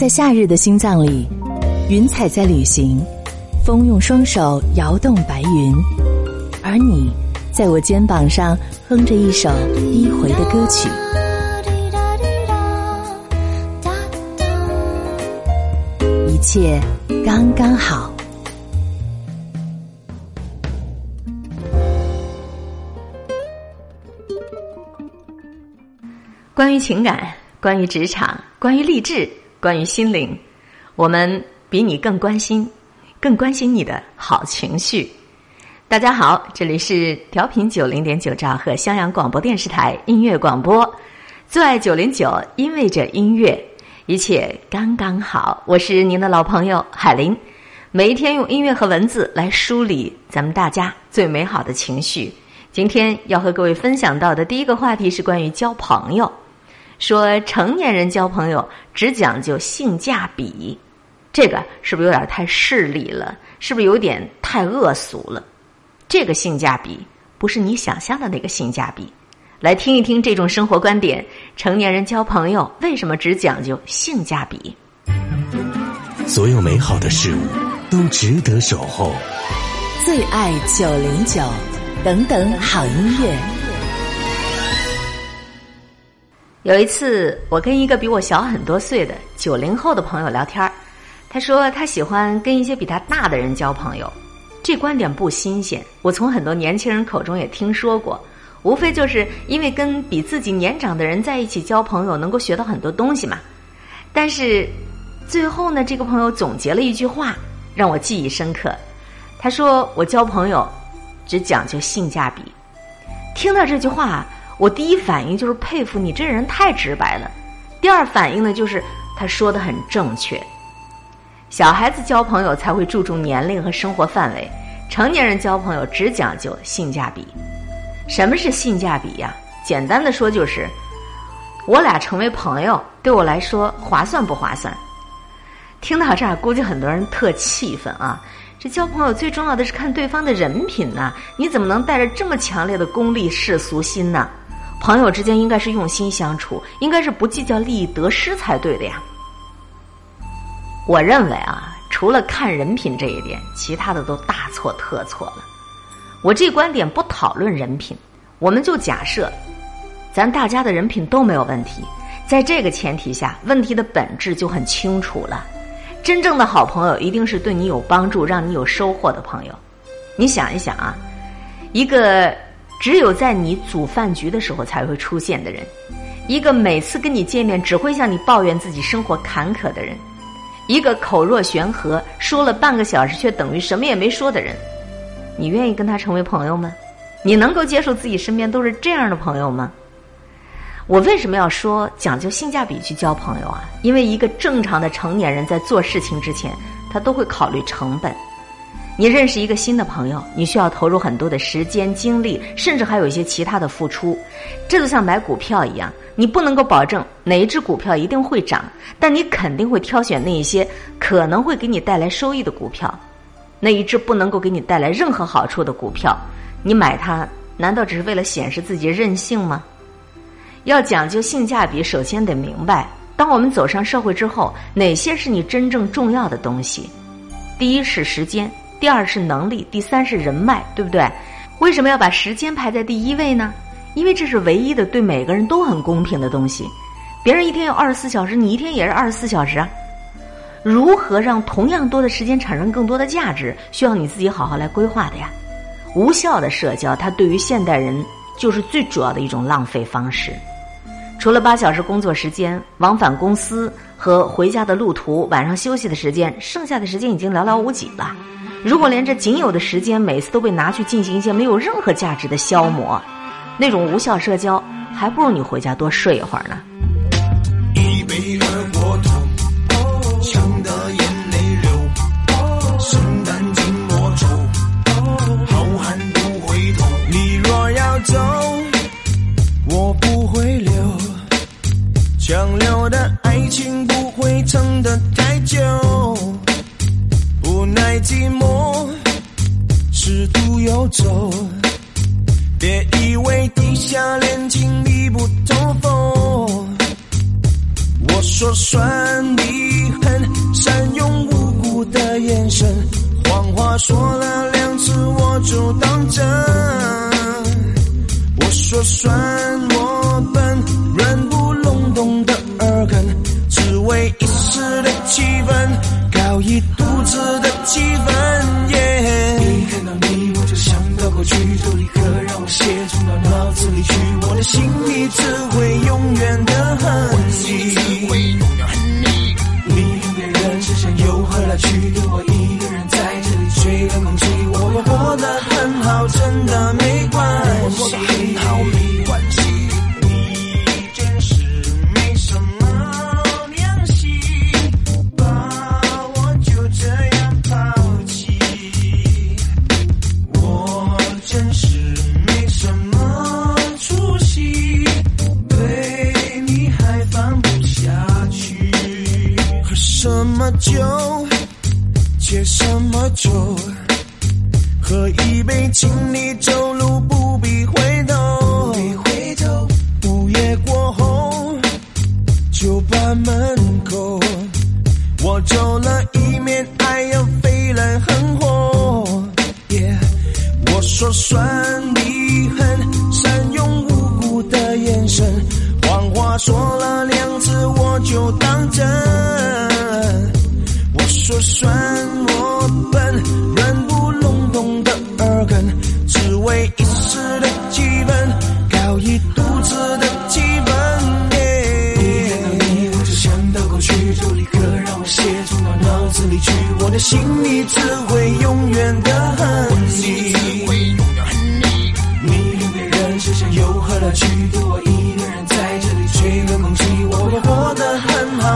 在夏日的心脏里，云彩在旅行，风用双手摇动白云，而你在我肩膀上哼着一首低回的歌曲。一切刚刚好。关于情感，关于职场，关于励志，关于心灵，我们比你更关心，更关心你的好情绪。大家好，这里是调频九零点九兆赫襄阳广播电视台音乐广播，最爱九零九，因为这音乐，一切刚刚好。我是您的老朋友海林，每一天用音乐和文字来梳理咱们大家最美好的情绪。今天要和各位分享到的第一个话题是关于交朋友。说成年人交朋友只讲究性价比，这个是不是有点太势利了？是不是有点太恶俗了？这个性价比不是你想象的那个性价比。来听一听这种生活观点：成年人交朋友为什么只讲究性价比？所有美好的事物都值得守候。最爱九零九，等等好音乐。有一次，我跟一个比我小很多岁的九零后的朋友聊天儿他说他喜欢跟一些比他大的人交朋友，这观点不新鲜，我从很多年轻人口中也听说过，无非就是因为跟比自己年长的人在一起交朋友，能够学到很多东西嘛。但是最后呢，这个朋友总结了一句话，让我记忆深刻。他说：“我交朋友只讲究性价比。”听到这句话。我第一反应就是佩服你这人太直白了，第二反应呢就是他说的很正确。小孩子交朋友才会注重年龄和生活范围，成年人交朋友只讲究性价比。什么是性价比呀？简单的说就是，我俩成为朋友对我来说划算不划算？听到这儿，估计很多人特气愤啊！这交朋友最重要的是看对方的人品呐，你怎么能带着这么强烈的功利世俗心呢？朋友之间应该是用心相处，应该是不计较利益得失才对的呀。我认为啊，除了看人品这一点，其他的都大错特错了。我这观点不讨论人品，我们就假设，咱大家的人品都没有问题，在这个前提下，问题的本质就很清楚了。真正的好朋友一定是对你有帮助、让你有收获的朋友。你想一想啊，一个。只有在你组饭局的时候才会出现的人，一个每次跟你见面只会向你抱怨自己生活坎坷的人，一个口若悬河说了半个小时却等于什么也没说的人，你愿意跟他成为朋友吗？你能够接受自己身边都是这样的朋友吗？我为什么要说讲究性价比去交朋友啊？因为一个正常的成年人在做事情之前，他都会考虑成本。你认识一个新的朋友，你需要投入很多的时间、精力，甚至还有一些其他的付出。这就像买股票一样，你不能够保证哪一只股票一定会涨，但你肯定会挑选那一些可能会给你带来收益的股票。那一只不能够给你带来任何好处的股票，你买它难道只是为了显示自己任性吗？要讲究性价比，首先得明白，当我们走上社会之后，哪些是你真正重要的东西？第一是时间。第二是能力，第三是人脉，对不对？为什么要把时间排在第一位呢？因为这是唯一的对每个人都很公平的东西。别人一天有二十四小时，你一天也是二十四小时啊。如何让同样多的时间产生更多的价值，需要你自己好好来规划的呀。无效的社交，它对于现代人就是最主要的一种浪费方式。除了八小时工作时间，往返公司和回家的路途，晚上休息的时间，剩下的时间已经寥寥无几了。如果连这仅有的时间每次都被拿去进行一些没有任何价值的消磨，那种无效社交，还不如你回家多睡一会儿呢。一杯二锅头，呛得眼泪流，心淡寂寞愁，好汉不回头。你若要走，我不会留，强留的爱情不会撑得太久。无奈寂寞，试图游走，别以为地下恋情密不透风。我说算你狠，善用无辜的眼神，谎话说了两次我就当真。我说算我笨，软不隆咚的耳根，只为一时的气氛。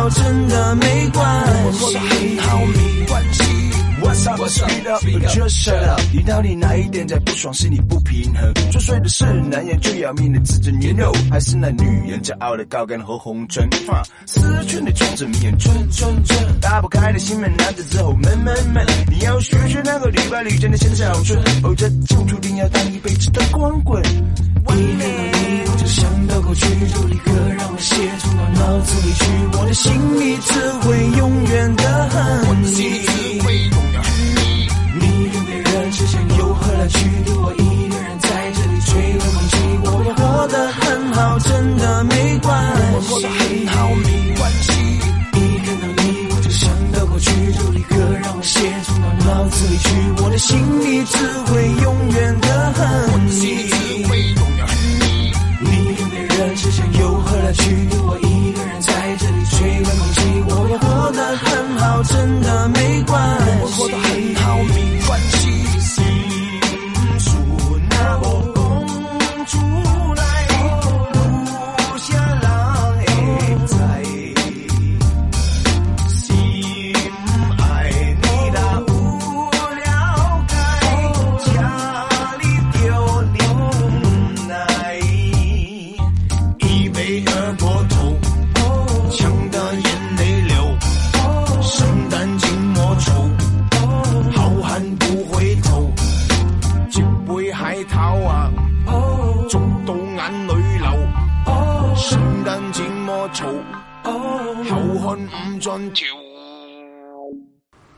好，真的没关系。很好，没关系。What's up? Shut up. 你到底哪一点在不爽？是你不平衡？作祟的是男人最要命的自尊年肉，还是那女人骄傲的高跟和红唇？思春的种子迷人，春春春，打不开的心门，男子之后闷闷闷。你要学学那个屡败屡战的鲜少春，哦，这就注定要当一辈子的光棍。一看到你，我就想到过去，就立刻让我写从到脑子里去，我的心里只会永远的恨你。你跟别人之间又何来去？留我一个人在这里吹冷空气，我会活得很好，真的没关系。我过得很好，没关系。一看到你，我就想到过去，就立刻让我写从到脑子里去，我的心里只会永远的恨你。你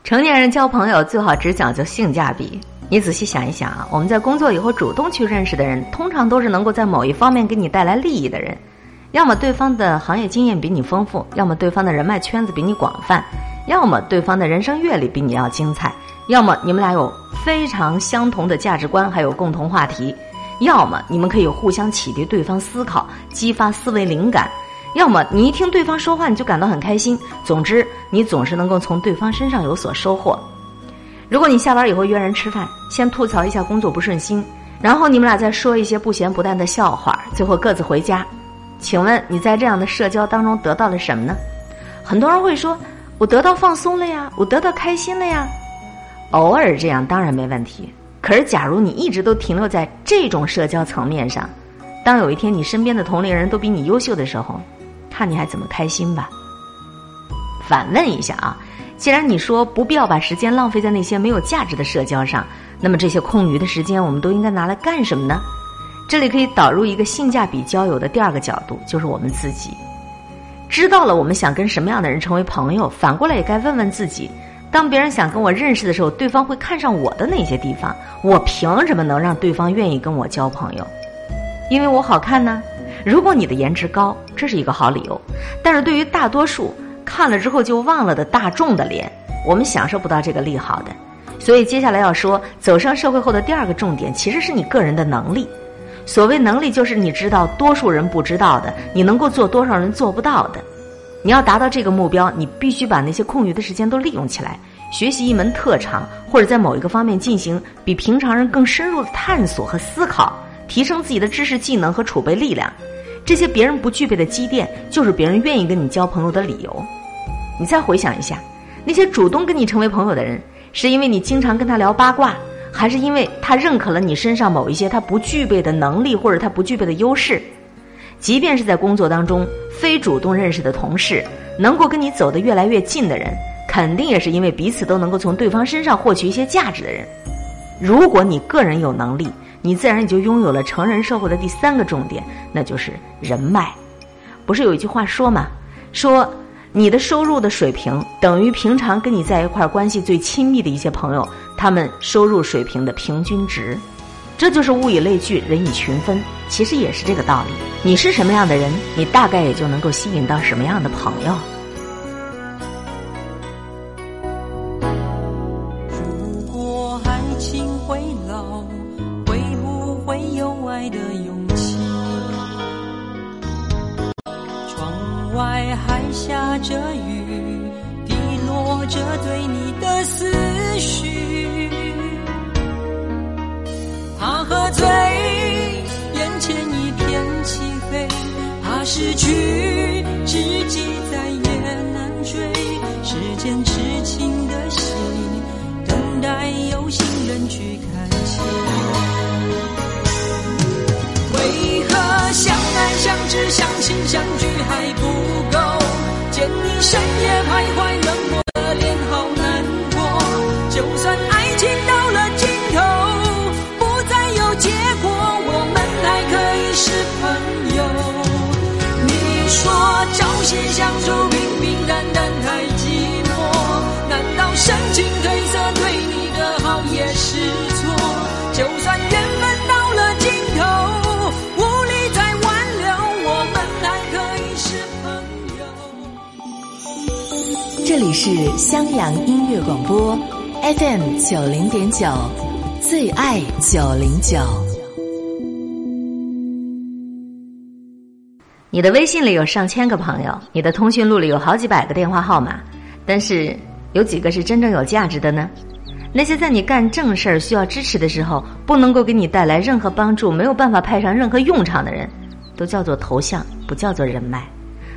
成年人交朋友最好只讲究性价比。你仔细想一想啊，我们在工作以后主动去认识的人，通常都是能够在某一方面给你带来利益的人。要么对方的行业经验比你丰富，要么对方的人脉圈子比你广泛，要么对方的人生阅历比你要精彩，要么你们俩有非常相同的价值观，还有共同话题，要么你们可以互相启迪对方思考，激发思维灵感。要么你一听对方说话你就感到很开心，总之你总是能够从对方身上有所收获。如果你下班以后约人吃饭，先吐槽一下工作不顺心，然后你们俩再说一些不咸不淡的笑话，最后各自回家。请问你在这样的社交当中得到了什么呢？很多人会说：“我得到放松了呀，我得到开心了呀。”偶尔这样当然没问题。可是，假如你一直都停留在这种社交层面上，当有一天你身边的同龄人都比你优秀的时候，看你还怎么开心吧？反问一下啊，既然你说不必要把时间浪费在那些没有价值的社交上，那么这些空余的时间我们都应该拿来干什么呢？这里可以导入一个性价比交友的第二个角度，就是我们自己。知道了我们想跟什么样的人成为朋友，反过来也该问问自己：当别人想跟我认识的时候，对方会看上我的哪些地方？我凭什么能让对方愿意跟我交朋友？因为我好看呢？如果你的颜值高，这是一个好理由。但是对于大多数看了之后就忘了的大众的脸，我们享受不到这个利好的。所以接下来要说，走上社会后的第二个重点，其实是你个人的能力。所谓能力，就是你知道多数人不知道的，你能够做多少人做不到的。你要达到这个目标，你必须把那些空余的时间都利用起来，学习一门特长，或者在某一个方面进行比平常人更深入的探索和思考，提升自己的知识技能和储备力量。这些别人不具备的积淀，就是别人愿意跟你交朋友的理由。你再回想一下，那些主动跟你成为朋友的人，是因为你经常跟他聊八卦。还是因为他认可了你身上某一些他不具备的能力，或者他不具备的优势。即便是在工作当中，非主动认识的同事，能够跟你走得越来越近的人，肯定也是因为彼此都能够从对方身上获取一些价值的人。如果你个人有能力，你自然也就拥有了成人社会的第三个重点，那就是人脉。不是有一句话说吗？说。你的收入的水平等于平常跟你在一块关系最亲密的一些朋友，他们收入水平的平均值，这就是物以类聚，人以群分，其实也是这个道理。你是什么样的人，你大概也就能够吸引到什么样的朋友。这里是襄阳音乐广播，FM 九零点九，最爱九零九。你的微信里有上千个朋友，你的通讯录里有好几百个电话号码，但是有几个是真正有价值的呢？那些在你干正事儿需要支持的时候，不能够给你带来任何帮助，没有办法派上任何用场的人，都叫做头像，不叫做人脉。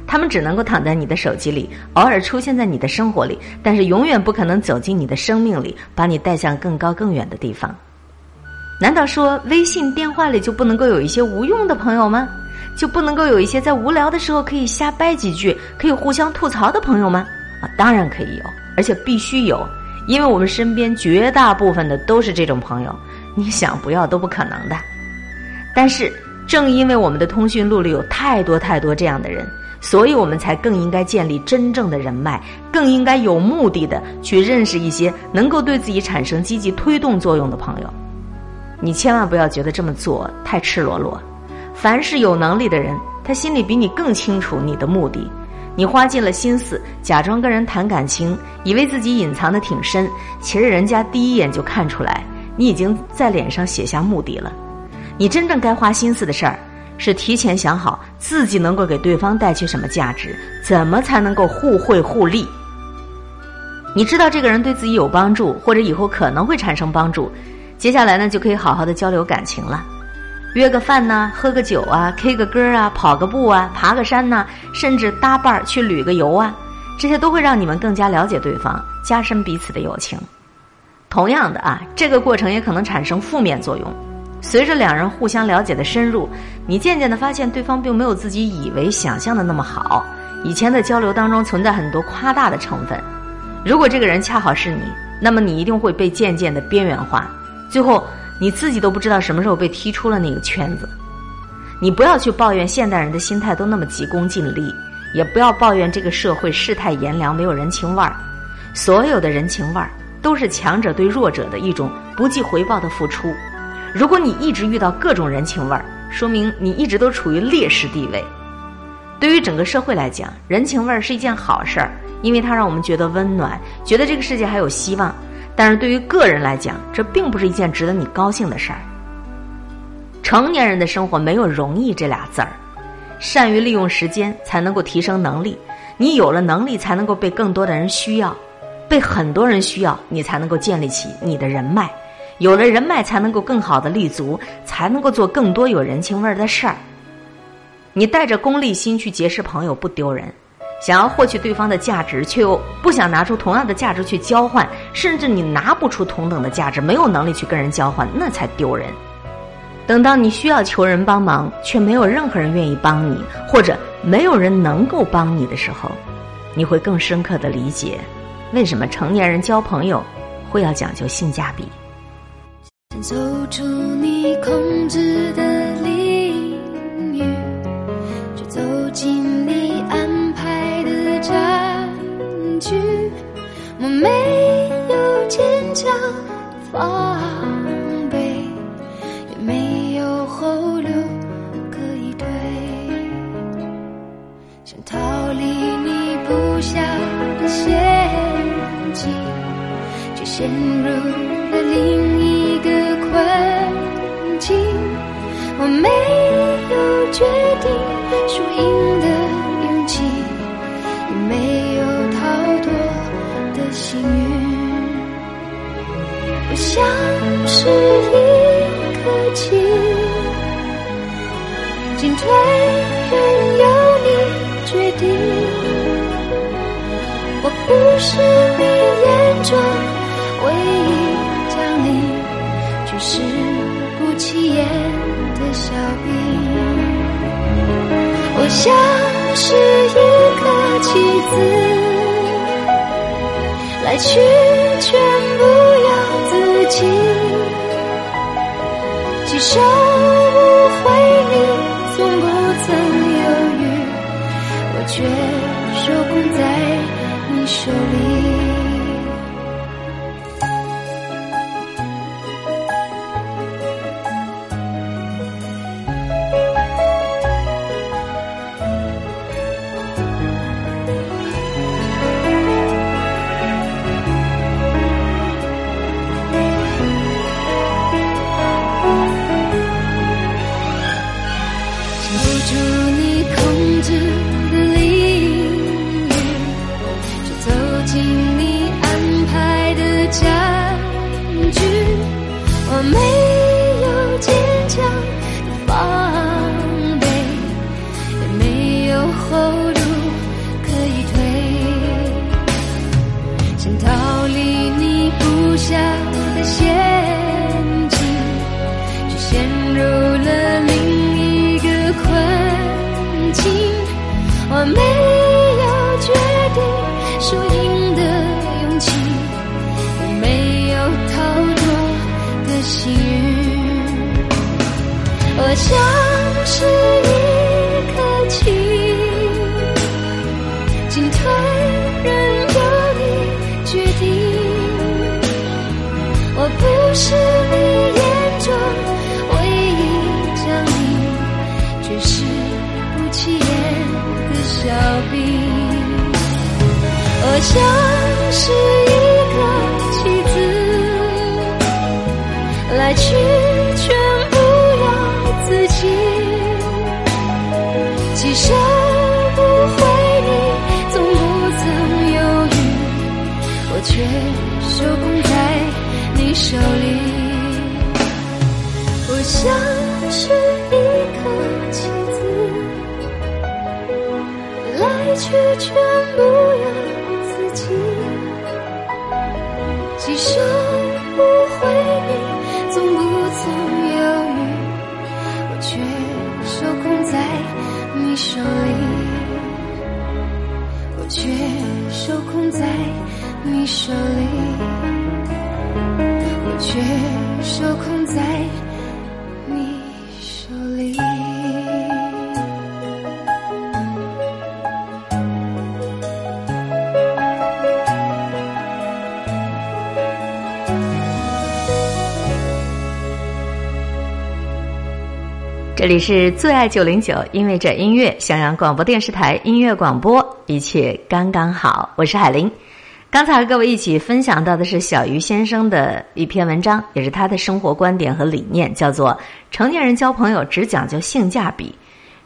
他们只能够躺在你的手机里，偶尔出现在你的生活里，但是永远不可能走进你的生命里，把你带向更高更远的地方。难道说微信电话里就不能够有一些无用的朋友吗？就不能够有一些在无聊的时候可以瞎掰几句、可以互相吐槽的朋友吗？啊，当然可以有，而且必须有，因为我们身边绝大部分的都是这种朋友，你想不要都不可能的。但是，正因为我们的通讯录里有太多太多这样的人，所以我们才更应该建立真正的人脉，更应该有目的的去认识一些能够对自己产生积极推动作用的朋友。你千万不要觉得这么做太赤裸裸。凡是有能力的人，他心里比你更清楚你的目的。你花尽了心思，假装跟人谈感情，以为自己隐藏的挺深，其实人家第一眼就看出来，你已经在脸上写下目的了。你真正该花心思的事儿，是提前想好自己能够给对方带去什么价值，怎么才能够互惠互利。你知道这个人对自己有帮助，或者以后可能会产生帮助，接下来呢就可以好好的交流感情了。约个饭呐，喝个酒啊，K 个歌啊，跑个步啊，爬个山呐，甚至搭伴儿去旅个游啊，这些都会让你们更加了解对方，加深彼此的友情。同样的啊，这个过程也可能产生负面作用。随着两人互相了解的深入，你渐渐的发现对方并没有自己以为想象的那么好。以前的交流当中存在很多夸大的成分。如果这个人恰好是你，那么你一定会被渐渐的边缘化，最后。你自己都不知道什么时候被踢出了那个圈子，你不要去抱怨现代人的心态都那么急功近利，也不要抱怨这个社会世态炎凉没有人情味儿。所有的人情味儿都是强者对弱者的一种不计回报的付出。如果你一直遇到各种人情味儿，说明你一直都处于劣势地位。对于整个社会来讲，人情味儿是一件好事儿，因为它让我们觉得温暖，觉得这个世界还有希望。但是对于个人来讲，这并不是一件值得你高兴的事儿。成年人的生活没有容易这俩字儿，善于利用时间才能够提升能力。你有了能力，才能够被更多的人需要，被很多人需要，你才能够建立起你的人脉。有了人脉，才能够更好的立足，才能够做更多有人情味儿的事儿。你带着功利心去结识朋友不丢人，想要获取对方的价值，却又不想拿出同样的价值去交换，甚至你拿不出同等的价值，没有能力去跟人交换，那才丢人。等到你需要求人帮忙，却没有任何人愿意帮你，或者没有人能够帮你的时候，你会更深刻的理解，为什么成年人交朋友会要讲究性价比。想走出你控制的领域，却走进你安排的战局。我没有坚强防备，也没有后路可以退，想逃离你布下的陷阱，却陷入了另一个困境。我没有决定输赢的勇气，也没有逃脱的幸运。我像是一颗棋，进退任由你决定。我不是你眼中唯一，是不起眼的小兵。我像是一个棋子。来去全不由自己，几手无悔，手里。我像是一颗棋子，来去全不由自己，几手不回，你从不曾犹豫，我却手控在你手里，我却手控在你手里，却受控在你手里。这里是最爱九零九，因为这音乐，襄阳广播电视台音乐广播，一切刚刚好。我是海玲。刚才和各位一起分享到的是小鱼先生的一篇文章，也是他的生活观点和理念，叫做“成年人交朋友只讲究性价比”。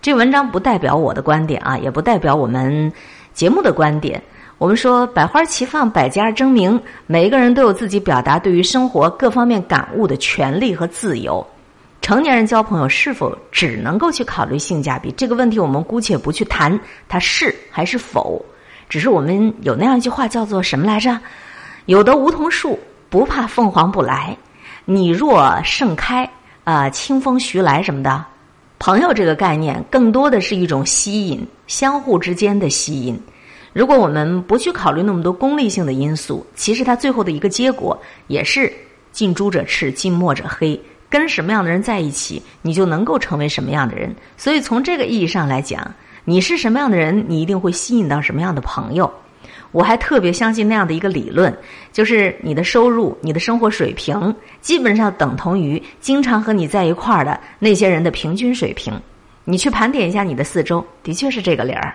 这文章不代表我的观点啊，也不代表我们节目的观点。我们说百花齐放，百家争鸣，每一个人都有自己表达对于生活各方面感悟的权利和自由。成年人交朋友是否只能够去考虑性价比这个问题，我们姑且不去谈它是还是否，只是我们有那样一句话叫做什么来着？有的梧桐树不怕凤凰不来，你若盛开，啊，清风徐来什么的。朋友这个概念更多的是一种吸引，相互之间的吸引。如果我们不去考虑那么多功利性的因素，其实它最后的一个结果也是近朱者赤，近墨者黑。跟什么样的人在一起，你就能够成为什么样的人。所以从这个意义上来讲，你是什么样的人，你一定会吸引到什么样的朋友。我还特别相信那样的一个理论，就是你的收入、你的生活水平，基本上等同于经常和你在一块儿的那些人的平均水平。你去盘点一下你的四周，的确是这个理儿。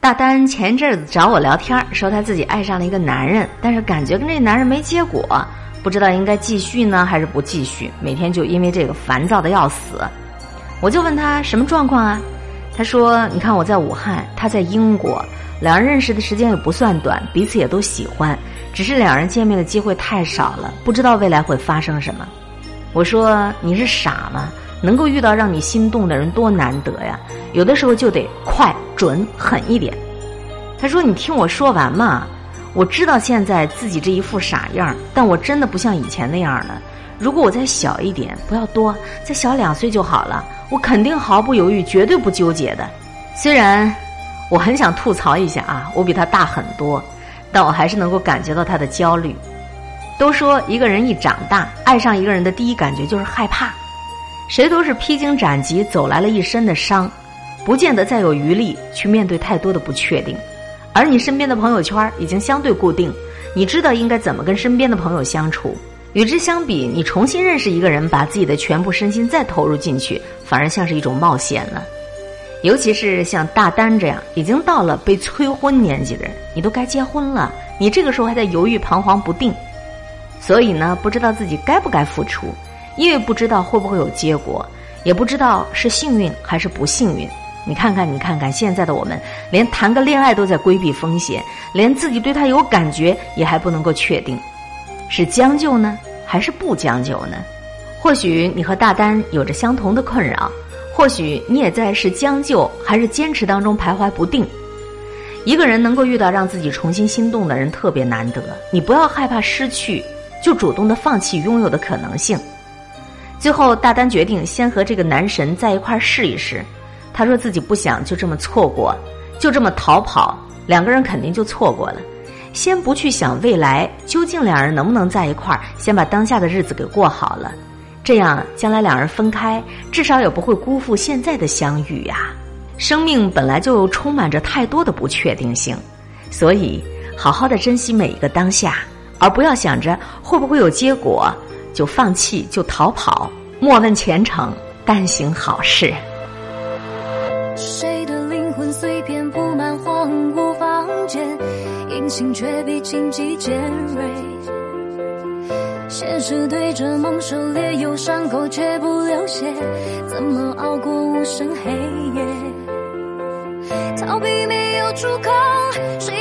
大丹前一阵子找我聊天，说他自己爱上了一个男人，但是感觉跟这男人没结果，不知道应该继续呢还是不继续，每天就因为这个烦躁的要死。我就问他什么状况啊？他说：“你看我在武汉，他在英国，两人认识的时间也不算短，彼此也都喜欢，只是两人见面的机会太少了，不知道未来会发生什么。”我说：“你是傻吗？能够遇到让你心动的人多难得呀！有的时候就得快、准、狠一点。”他说：“你听我说完嘛。我知道现在自己这一副傻样，但我真的不像以前那样了。如果我再小一点，不要多，再小两岁就好了，我肯定毫不犹豫，绝对不纠结的。虽然我很想吐槽一下啊，我比他大很多，但我还是能够感觉到他的焦虑。都说一个人一长大，爱上一个人的第一感觉就是害怕。谁都是披荆斩棘走来了一身的伤，不见得再有余力去面对太多的不确定。而你身边的朋友圈已经相对固定，你知道应该怎么跟身边的朋友相处。与之相比，你重新认识一个人，把自己的全部身心再投入进去，反而像是一种冒险了。尤其是像大丹这样已经到了被催婚年纪的人，你都该结婚了，你这个时候还在犹豫彷徨不定，所以呢，不知道自己该不该付出，因为不知道会不会有结果，也不知道是幸运还是不幸运。你看看，你看看，现在的我们连谈个恋爱都在规避风险，连自己对他有感觉也还不能够确定，是将就呢，还是不将就呢？或许你和大丹有着相同的困扰，或许你也在是将就还是坚持当中徘徊不定。一个人能够遇到让自己重新心动的人特别难得，你不要害怕失去，就主动的放弃拥有的可能性。最后，大丹决定先和这个男神在一块试一试。他说自己不想就这么错过，就这么逃跑，两个人肯定就错过了。先不去想未来究竟两人能不能在一块儿，先把当下的日子给过好了，这样将来两人分开，至少也不会辜负现在的相遇呀。生命本来就充满着太多的不确定性，所以好好的珍惜每一个当下，而不要想着会不会有结果就放弃就逃跑。莫问前程，但行好事。谁的灵魂碎片铺满荒芜房间，隐形却比荆棘尖锐。现实对着梦狩猎，有伤口却不流血，怎么熬过无声黑夜？逃避没有出口，谁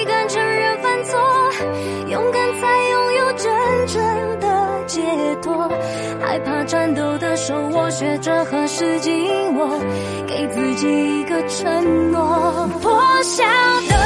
颤抖的手，我学着何时紧握，给自己一个承诺。破晓的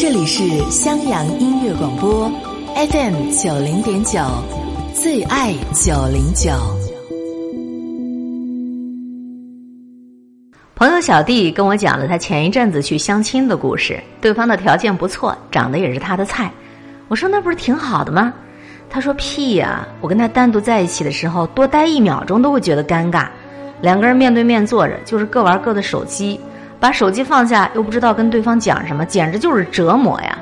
这里是襄阳音乐广播，FM 九零点九，最爱九零九。朋友小弟跟我讲了他前一阵子去相亲的故事，对方的条件不错，长得也是他的菜。我说那不是挺好的吗？他说屁呀、我跟他单独在一起的时候，多待一秒钟都会觉得尴尬。两个人面对面坐着，就是各玩各的手机，把手机放下又不知道跟对方讲什么，简直就是折磨呀。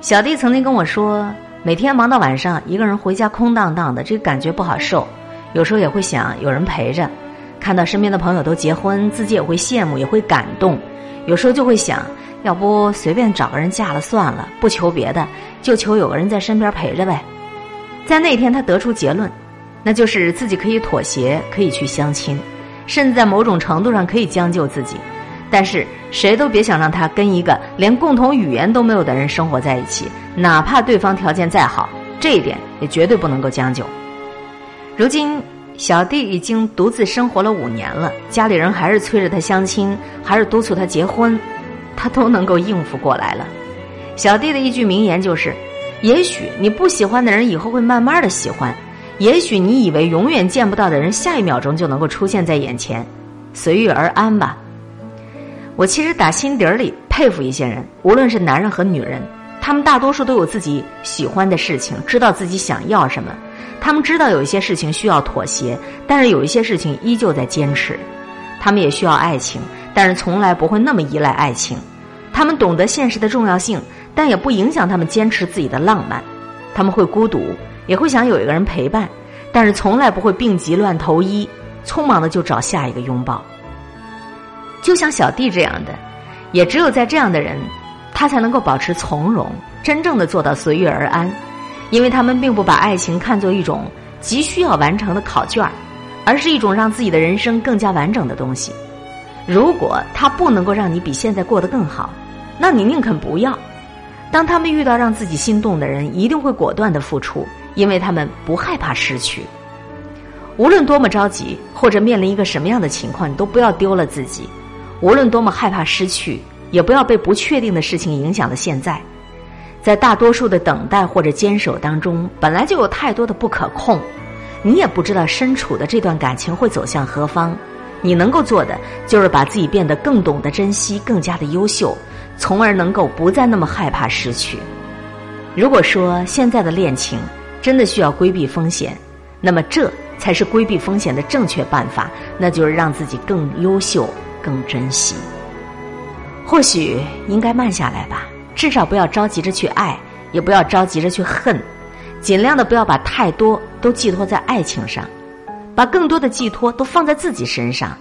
小弟曾经跟我说，每天忙到晚上，一个人回家空荡荡的，这个感觉不好受。有时候也会想有人陪着，看到身边的朋友都结婚，自己也会羡慕，也会感动。有时候就会想，要不随便找个人嫁了算了，不求别的，就求有个人在身边陪着呗。在那天，他得出结论，那就是自己可以妥协，可以去相亲，甚至在某种程度上可以将就自己。但是谁都别想让他跟一个连共同语言都没有的人生活在一起，哪怕对方条件再好，这一点也绝对不能够将就。如今，小弟已经独自生活了五年了，家里人还是催着他相亲，还是督促他结婚，他都能够应付过来了。小弟的一句名言就是：也许你不喜欢的人以后会慢慢的喜欢，也许你以为永远见不到的人，下一秒钟就能够出现在眼前，随遇而安吧。我其实打心底儿里佩服一些人，无论是男人和女人，他们大多数都有自己喜欢的事情，知道自己想要什么。他们知道有一些事情需要妥协，但是有一些事情依旧在坚持。他们也需要爱情，但是从来不会那么依赖爱情。他们懂得现实的重要性，但也不影响他们坚持自己的浪漫。他们会孤独，也会想有一个人陪伴，但是从来不会病急乱投医，匆忙的就找下一个拥抱。就像小弟这样的，也只有在这样的人，他才能够保持从容，真正的做到随遇而安。因为他们并不把爱情看作一种急需要完成的考卷，而是一种让自己的人生更加完整的东西。如果他不能够让你比现在过得更好，那你宁肯不要。当他们遇到让自己心动的人，一定会果断的付出，因为他们不害怕失去。无论多么着急，或者面临一个什么样的情况，你都不要丢了自己。无论多么害怕失去，也不要被不确定的事情影响了现在。在大多数的等待或者坚守当中，本来就有太多的不可控，你也不知道身处的这段感情会走向何方。你能够做的，就是把自己变得更懂得珍惜，更加的优秀，从而能够不再那么害怕失去。如果说现在的恋情真的需要规避风险，那么这才是规避风险的正确办法，那就是让自己更优秀、更珍惜。或许应该慢下来吧。至少不要着急着去爱，也不要着急着去恨，尽量的不要把太多都寄托在爱情上，把更多的寄托都放在自己身上。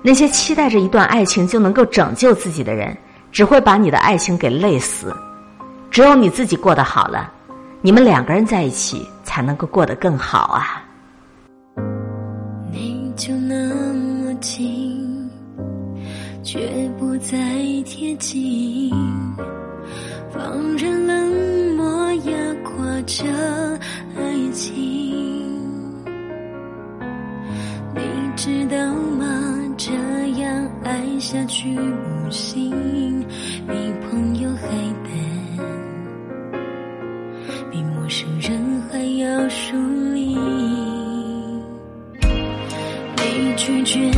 那些期待着一段爱情就能够拯救自己的人，只会把你的爱情给累死。只有你自己过得好了，你们两个人在一起才能够过得更好啊。你就那么近，却不再贴近。放任冷漠压垮着爱情，你知道吗？这样爱下去不行，比朋友还淡，比陌生人还要疏离。你拒绝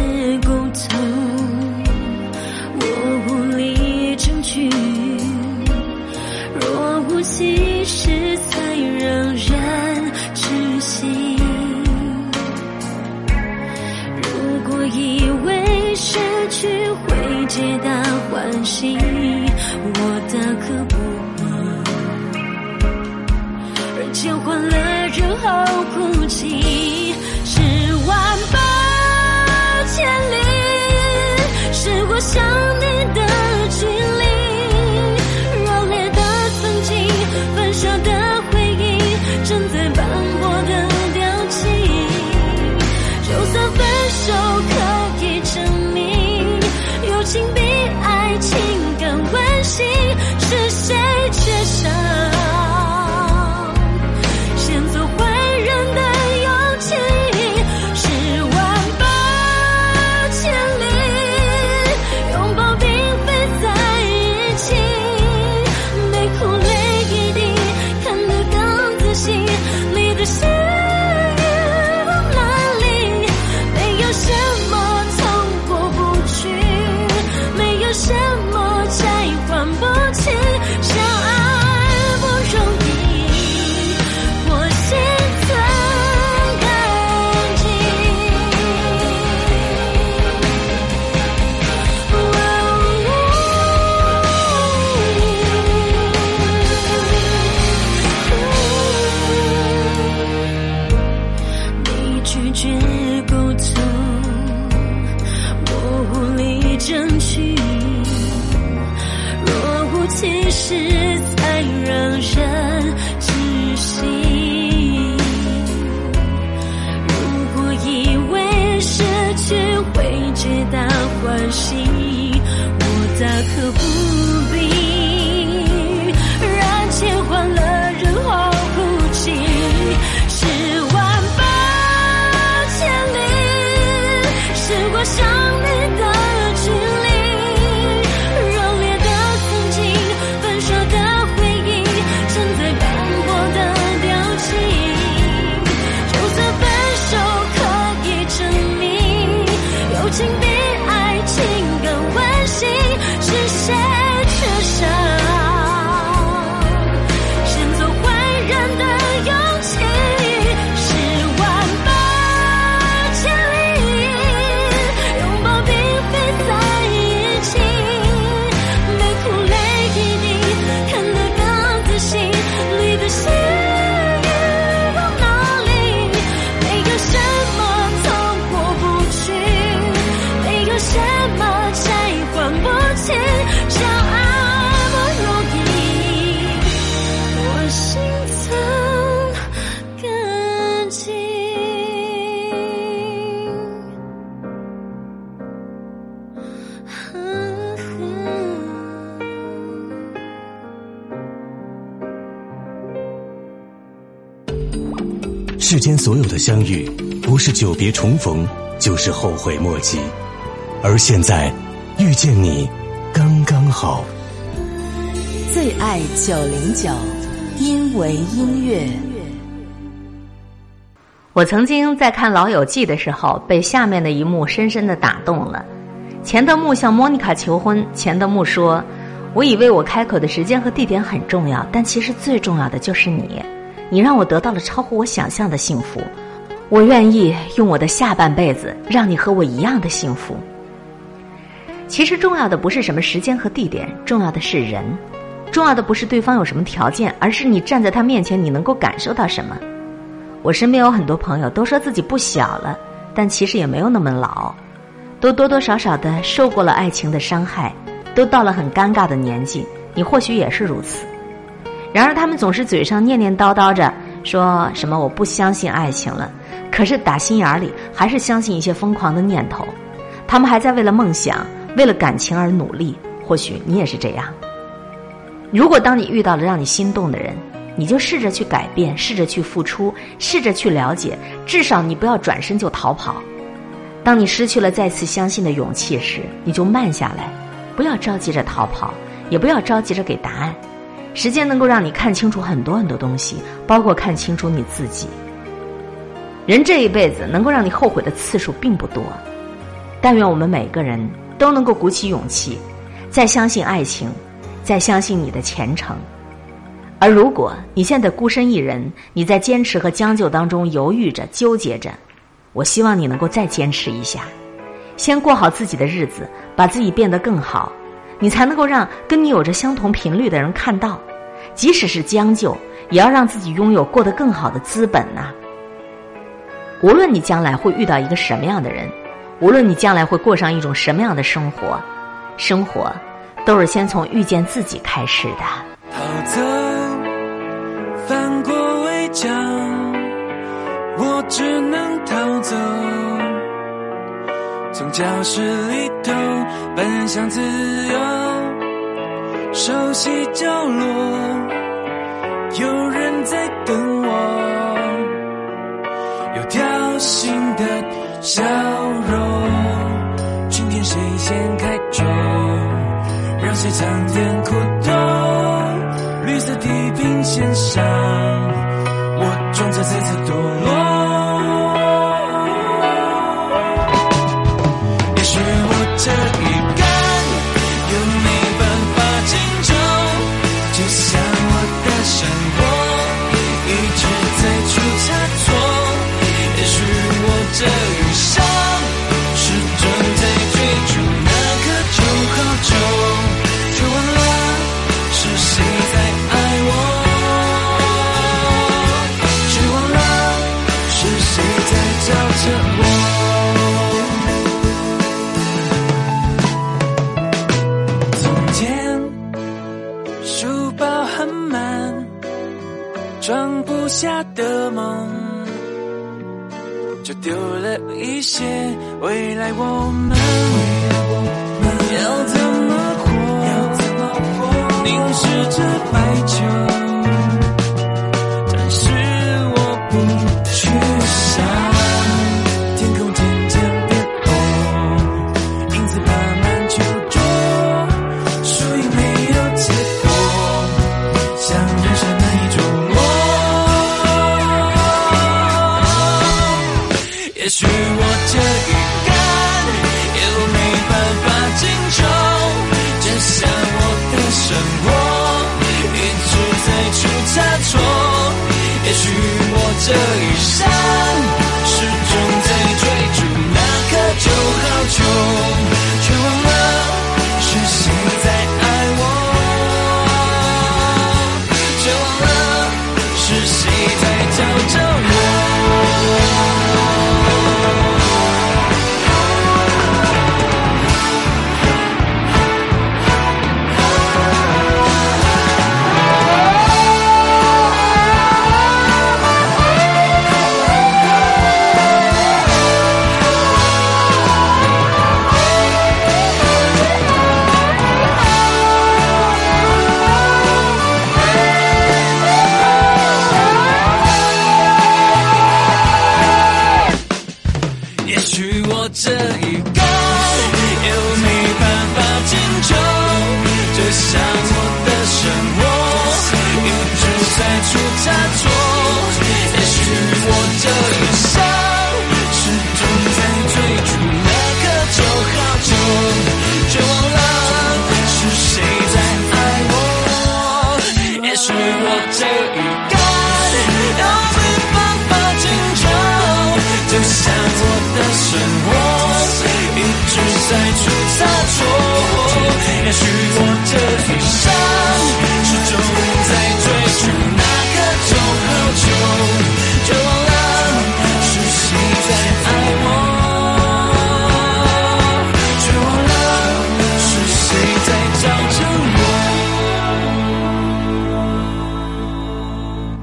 了间所有的相遇，不是久别重逢，就是后悔莫及。而现在，遇见你，刚刚好。最爱九零九，因为音乐。我曾经在看《老友记》的时候，被下面的一幕深深的打动了。钱德木向莫妮卡求婚，钱德木说：“我以为我开口的时间和地点很重要，但其实最重要的就是你。你让我得到了超乎我想象的幸福，我愿意用我的下半辈子让你和我一样的幸福。”其实重要的不是什么时间和地点，重要的是人。重要的不是对方有什么条件，而是你站在他面前，你能够感受到什么。我身边有很多朋友都说自己不小了，但其实也没有那么老，都多多少少的受过了爱情的伤害，都到了很尴尬的年纪。你或许也是如此。然而他们总是嘴上念念叨叨着说什么我不相信爱情了，可是打心眼里还是相信一些疯狂的念头。他们还在为了梦想、为了感情而努力。或许你也是这样。如果当你遇到了让你心动的人，你就试着去改变，试着去付出，试着去了解，至少你不要转身就逃跑。当你失去了再次相信的勇气时，你就慢下来，不要着急着逃跑，也不要着急着给答案。时间能够让你看清楚很多很多东西，包括看清楚你自己。人这一辈子能够让你后悔的次数并不多，但愿我们每个人都能够鼓起勇气，再相信爱情，再相信你的前程。而如果你现在孤身一人，你在坚持和将就当中犹豫着、纠结着，我希望你能够再坚持一下，先过好自己的日子，把自己变得更好，你才能够让跟你有着相同频率的人看到，即使是将就，也要让自己拥有过得更好的资本呐。无论你将来会遇到一个什么样的人，无论你将来会过上一种什么样的生活，生活都是先从遇见自己开始的。逃走，翻过围墙，我只能逃走。从教室里头奔向自由，熟悉角落，有人在等我，有挑衅的笑容。今天谁先开口，让谁尝点苦斗？绿色地平线上，我装着这次堕落。我未来我们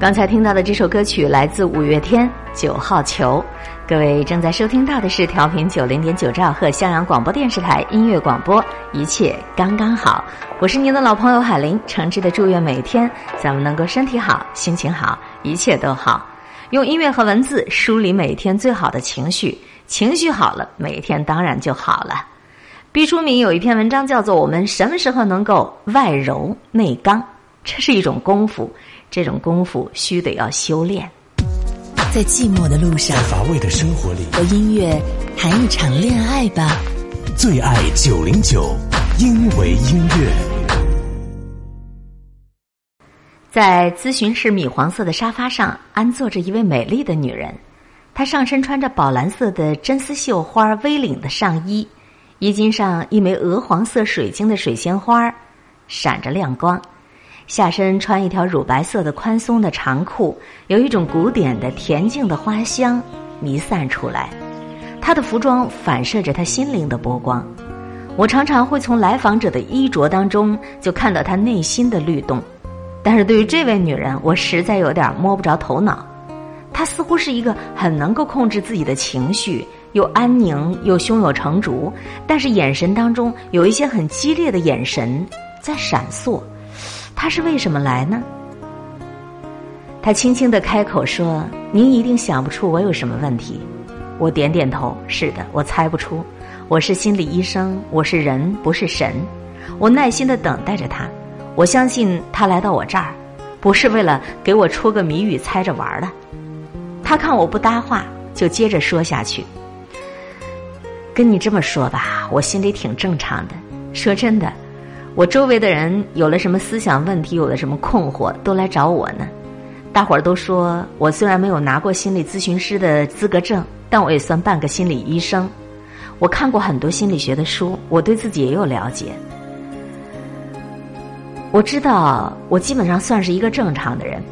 刚才听到的这首歌曲来自五月天《九号球》，各位正在收听到的是调频九零点九兆赫襄阳广播电视台音乐广播，一切刚刚好。我是您的老朋友海林，诚挚的祝愿每天咱们能够身体好、心情好，一切都好。用音乐和文字梳理每天最好的情绪，情绪好了，每天当然就好了。毕淑敏有一篇文章叫做《我们什么时候能够外柔内刚》，这是一种功夫，这种功夫须得要修炼。在寂寞的路上在，乏味的生活里，和音乐谈一场恋爱吧。最爱九零九，因为音乐。在咨询室米黄色的沙发上安坐着一位美丽的女人，她上身穿着宝蓝色的真丝绣花 V 领的上衣，衣襟上一枚鹅黄色水晶的水仙花闪着亮光，下身穿一条乳白色的宽松的长裤，有一种古典的恬静的花香弥散出来。她的服装反射着她心灵的波光，我常常会从来访者的衣着当中就看到她内心的律动。但是对于这位女人，我实在有点摸不着头脑。她似乎是一个很能够控制自己的情绪，又安宁又胸有成竹，但是眼神当中有一些很激烈的眼神在闪烁。他是为什么来呢？他轻轻的开口说：“您一定想不出我有什么问题。”我点点头：“是的，我猜不出。我是心理医生，我是人，不是神。”我耐心的等待着他。我相信他来到我这儿，不是为了给我出个谜语猜着玩的。他看我不搭话，就接着说下去。跟你这么说吧，我心里挺正常的。说真的，我周围的人有了什么思想问题，有了什么困惑，都来找我呢。大伙儿都说我虽然没有拿过心理咨询师的资格证，但我也算半个心理医生。我看过很多心理学的书，我对自己也有了解。我知道，我基本上算是一个正常的人，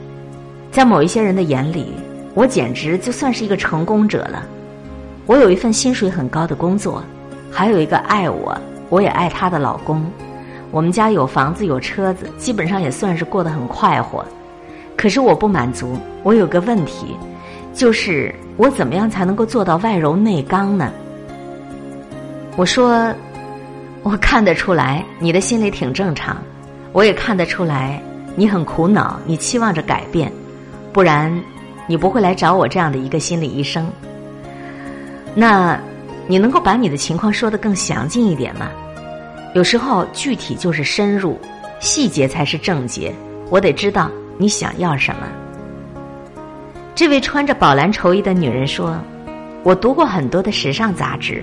在某一些人的眼里，我简直就算是一个成功者了。我有一份薪水很高的工作，还有一个爱我，我也爱他的老公。我们家有房子有车子，基本上也算是过得很快活。可是我不满足，我有个问题，就是我怎么样才能够做到外柔内刚呢？我说，我看得出来你的心里挺正常。我也看得出来，你很苦恼，你期望着改变，不然你不会来找我这样的一个心理医生。那，你能够把你的情况说得更详尽一点吗？有时候具体就是深入，细节才是正解。我得知道你想要什么。这位穿着宝蓝绸衣的女人说：“我读过很多的时尚杂志，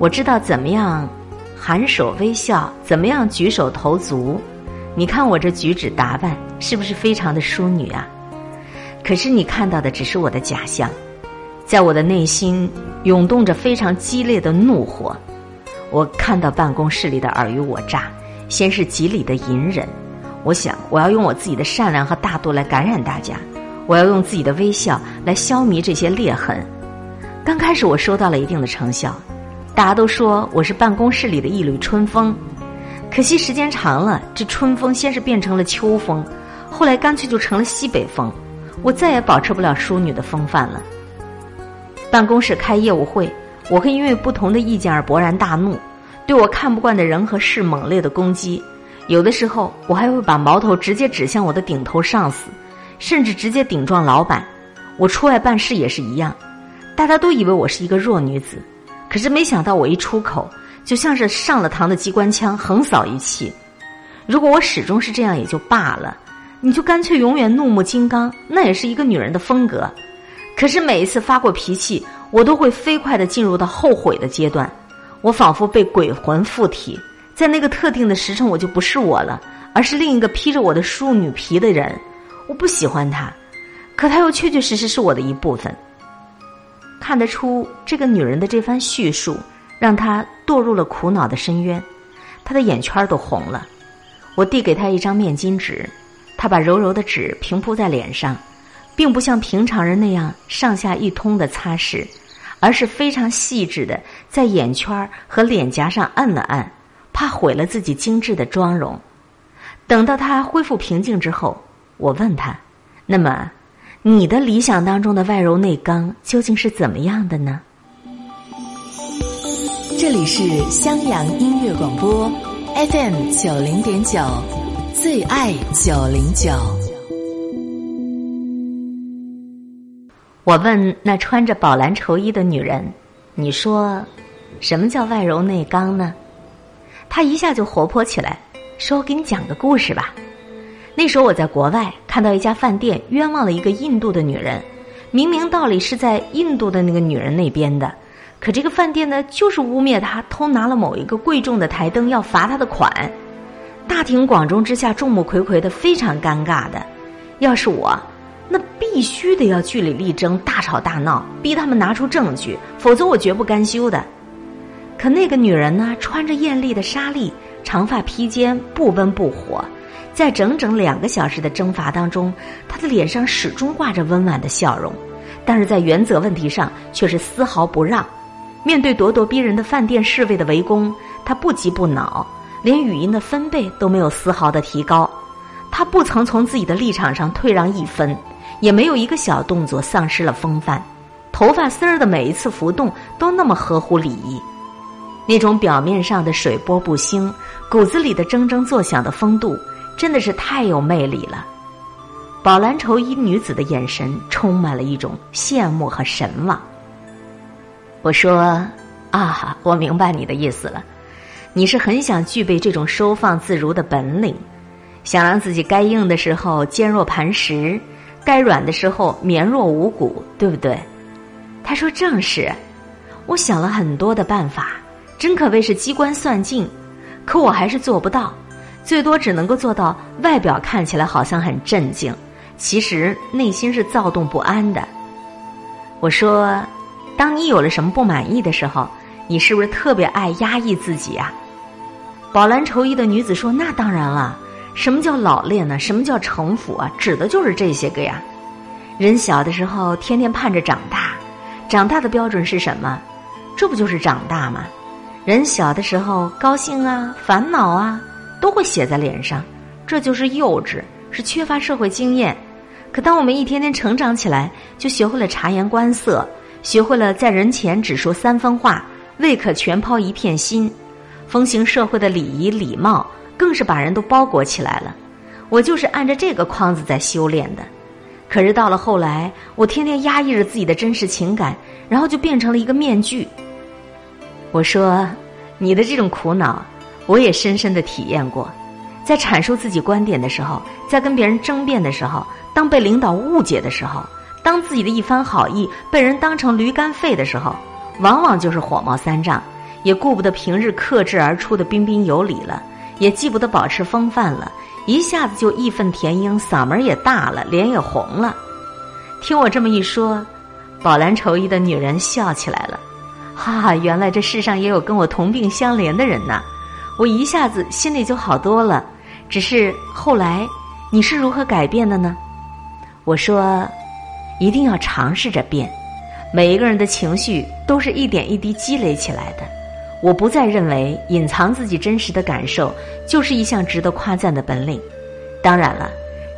我知道怎么样含手微笑，怎么样举手投足。”你看我这举止打扮是不是非常的淑女啊？可是你看到的只是我的假象，在我的内心涌动着非常激烈的怒火。我看到办公室里的尔虞我诈，先是极里的隐忍。我想我要用我自己的善良和大度来感染大家，我要用自己的微笑来消弭这些裂痕。刚开始我收到了一定的成效，大家都说我是办公室里的一缕春风。可惜时间长了，这春风先是变成了秋风，后来干脆就成了西北风，我再也保持不了淑女的风范了。办公室开业务会，我会因为不同的意见而勃然大怒，对我看不惯的人和事猛烈的攻击，有的时候我还会把矛头直接指向我的顶头上司，甚至直接顶撞老板。我出外办事也是一样，大家都以为我是一个弱女子，可是没想到我一出口。就像是上了膛的机关枪，横扫一气。如果我始终是这样也就罢了，你就干脆永远怒目金刚，那也是一个女人的风格。可是每一次发过脾气，我都会飞快的进入到后悔的阶段。我仿佛被鬼魂附体，在那个特定的时辰，我就不是我了，而是另一个披着我的淑女皮的人。我不喜欢他，可他又确确实实是我的一部分。看得出，这个女人的这番叙述，让她堕入了苦恼的深渊，她的眼圈都红了。我递给她一张面巾纸，她把柔柔的纸平铺在脸上，并不像平常人那样上下一通的擦拭，而是非常细致的在眼圈和脸颊上按了按，怕毁了自己精致的妆容。等到他恢复平静之后，我问他：“那么，你的理想当中的外柔内刚究竟是怎么样的呢？”这里是襄阳音乐广播，FM 九零点九，最爱九零九。我问那穿着宝蓝绸衣的女人：“你说，什么叫外柔内刚呢？”她一下就活泼起来，说：“我给你讲个故事吧。”那时候我在国外看到一家饭店冤枉了一个印度的女人，明明道理是在印度的那个女人那边的，可这个饭店呢就是污蔑她偷拿了某一个贵重的台灯要罚她的款。大庭广众之下众目睽睽的非常尴尬的，要是我，那必须得要据理力争，大吵大闹，逼他们拿出证据，否则我绝不甘休的。可那个女人呢，穿着艳丽的纱丽，长发披肩，不温不火。在整整两个小时的征伐当中，他的脸上始终挂着温婉的笑容，但是在原则问题上却是丝毫不让。面对咄咄逼人的饭店侍卫的围攻，他不急不恼，连语音的分贝都没有丝毫的提高。他不曾从自己的立场上退让一分，也没有一个小动作丧失了风范。头发丝儿的每一次浮动都那么合乎礼仪，那种表面上的水波不兴，骨子里的铮铮作响的风度。真的是太有魅力了，宝蓝绸衣女子的眼神充满了一种羡慕和神往。我说：“啊，我明白你的意思了，你是很想具备这种收放自如的本领，想让自己该硬的时候坚若磐石，该软的时候绵若无骨，对不对？”他说：“正是。”我想了很多的办法，真可谓是机关算尽，可我还是做不到。最多只能够做到外表看起来好像很镇静，其实内心是躁动不安的。我说，当你有了什么不满意的时候，你是不是特别爱压抑自己啊？宝蓝绸衣的女子说：“那当然了，什么叫老练呢？什么叫城府啊？指的就是这些个呀。人小的时候天天盼着长大，长大的标准是什么？这不就是长大吗？人小的时候高兴啊，烦恼啊。”都会写在脸上，这就是幼稚，是缺乏社会经验。可当我们一天天成长起来，就学会了察言观色，学会了在人前只说三分话，未可全抛一片心。风行社会的礼仪礼貌，更是把人都包裹起来了。我就是按着这个框子在修炼的。可是到了后来，我天天压抑着自己的真实情感，然后就变成了一个面具。我说，你的这种苦恼。我也深深的体验过，在阐述自己观点的时候，在跟别人争辩的时候，当被领导误解的时候，当自己的一番好意被人当成驴肝肺的时候，往往就是火冒三丈，也顾不得平日克制而出的彬彬有礼了，也记不得保持风范了，一下子就义愤填膺，嗓门也大了，脸也红了。听我这么一说，宝蓝绸衣的女人笑起来了，哈哈，原来这世上也有跟我同病相怜的人呐。我一下子心里就好多了，只是后来你是如何改变的呢？我说，一定要尝试着变。每一个人的情绪都是一点一滴积累起来的。我不再认为隐藏自己真实的感受就是一项值得夸赞的本领。当然了，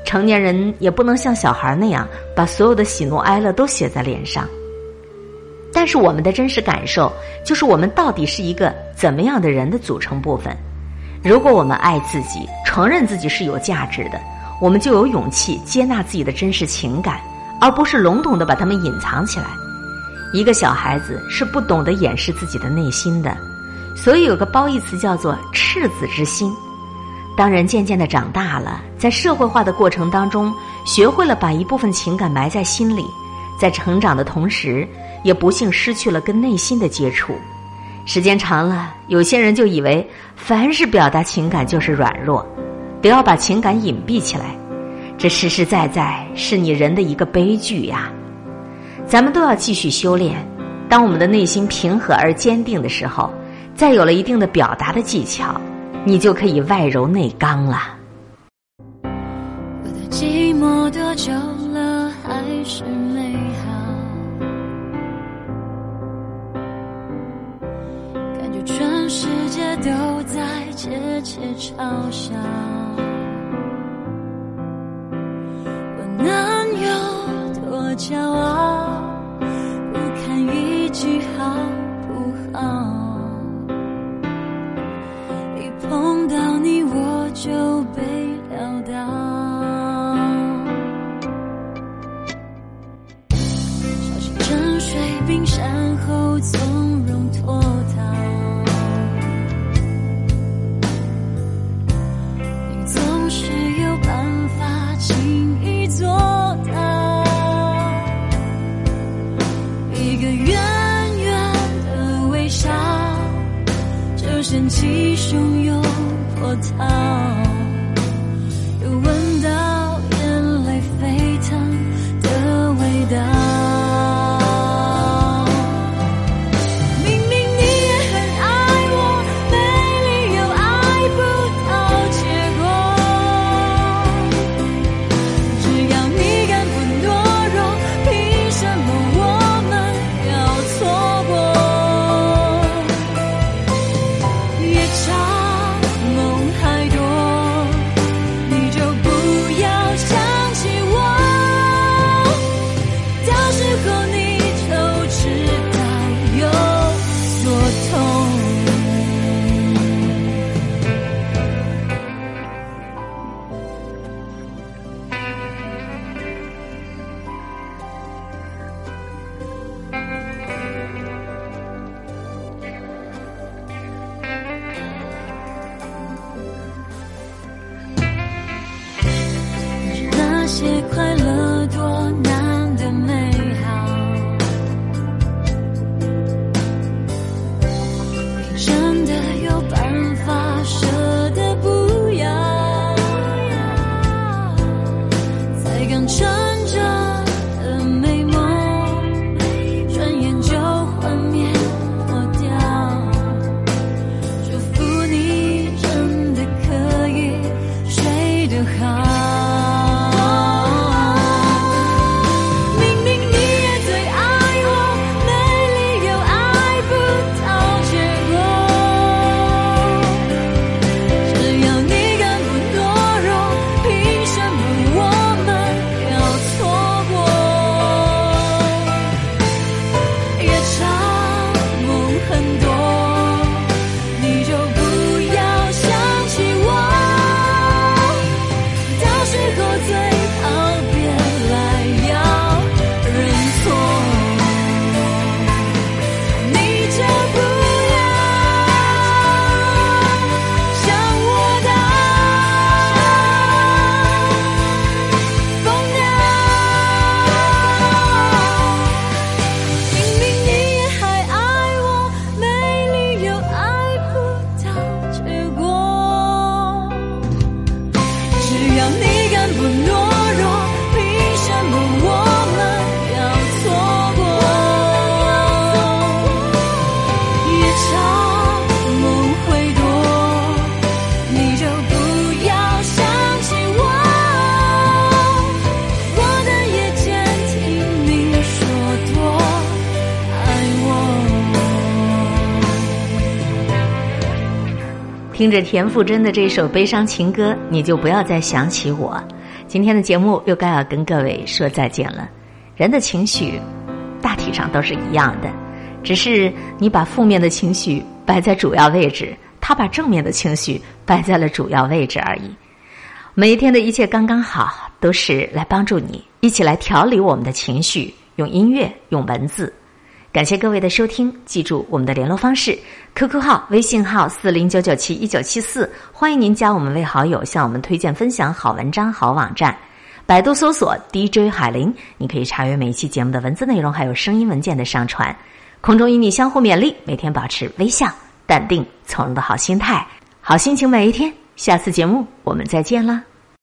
成年人也不能像小孩那样把所有的喜怒哀乐都写在脸上。但是我们的真实感受，就是我们到底是一个怎么样的人的组成部分。如果我们爱自己，承认自己是有价值的，我们就有勇气接纳自己的真实情感，而不是笼统的把它们隐藏起来。一个小孩子是不懂得掩饰自己的内心的，所以有个褒义词叫做“赤子之心”。当人渐渐的长大了，在社会化的过程当中，学会了把一部分情感埋在心里，在成长的同时，也不幸失去了跟内心的接触。时间长了，有些人就以为凡是表达情感就是软弱，得要把情感隐蔽起来。这实实在在是你人的一个悲剧呀！咱们都要继续修炼。当我们的内心平和而坚定的时候，再有了一定的表达的技巧，你就可以外柔内刚了。我的寂寞多久了，还是美好？感觉全世界都在窃窃嘲笑。我能有多骄傲？不堪一句好不好？碰到你我就被撂倒。小心沉睡冰山后从容脱逃。你总是有办法轻易做掀起汹涌波涛，听着田馥甄的这首悲伤情歌，你就不要再想起我。今天的节目又该要跟各位说再见了。人的情绪大体上都是一样的，只是你把负面的情绪摆在主要位置，他把正面的情绪摆在了主要位置而已。每一天的一切刚刚好，都是来帮助你一起来调理我们的情绪，用音乐，用文字。感谢各位的收听，记住我们的联络方式：QQ 号、微信号四零九九七一九七四，欢迎您加我们为好友，向我们推荐分享好文章、好网站。百度搜索 DJ 海林，你可以查阅每一期节目的文字内容，还有声音文件的上传。空中与你相互勉励，每天保持微笑、淡定、从容的好心态，好心情每一天。下次节目我们再见了。